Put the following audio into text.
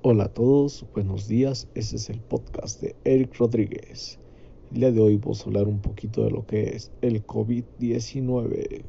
Hola a todos, buenos días. Este es el podcast de Eric Rodríguez. El día de hoy vamos a hablar un poquito de lo que es el COVID-19.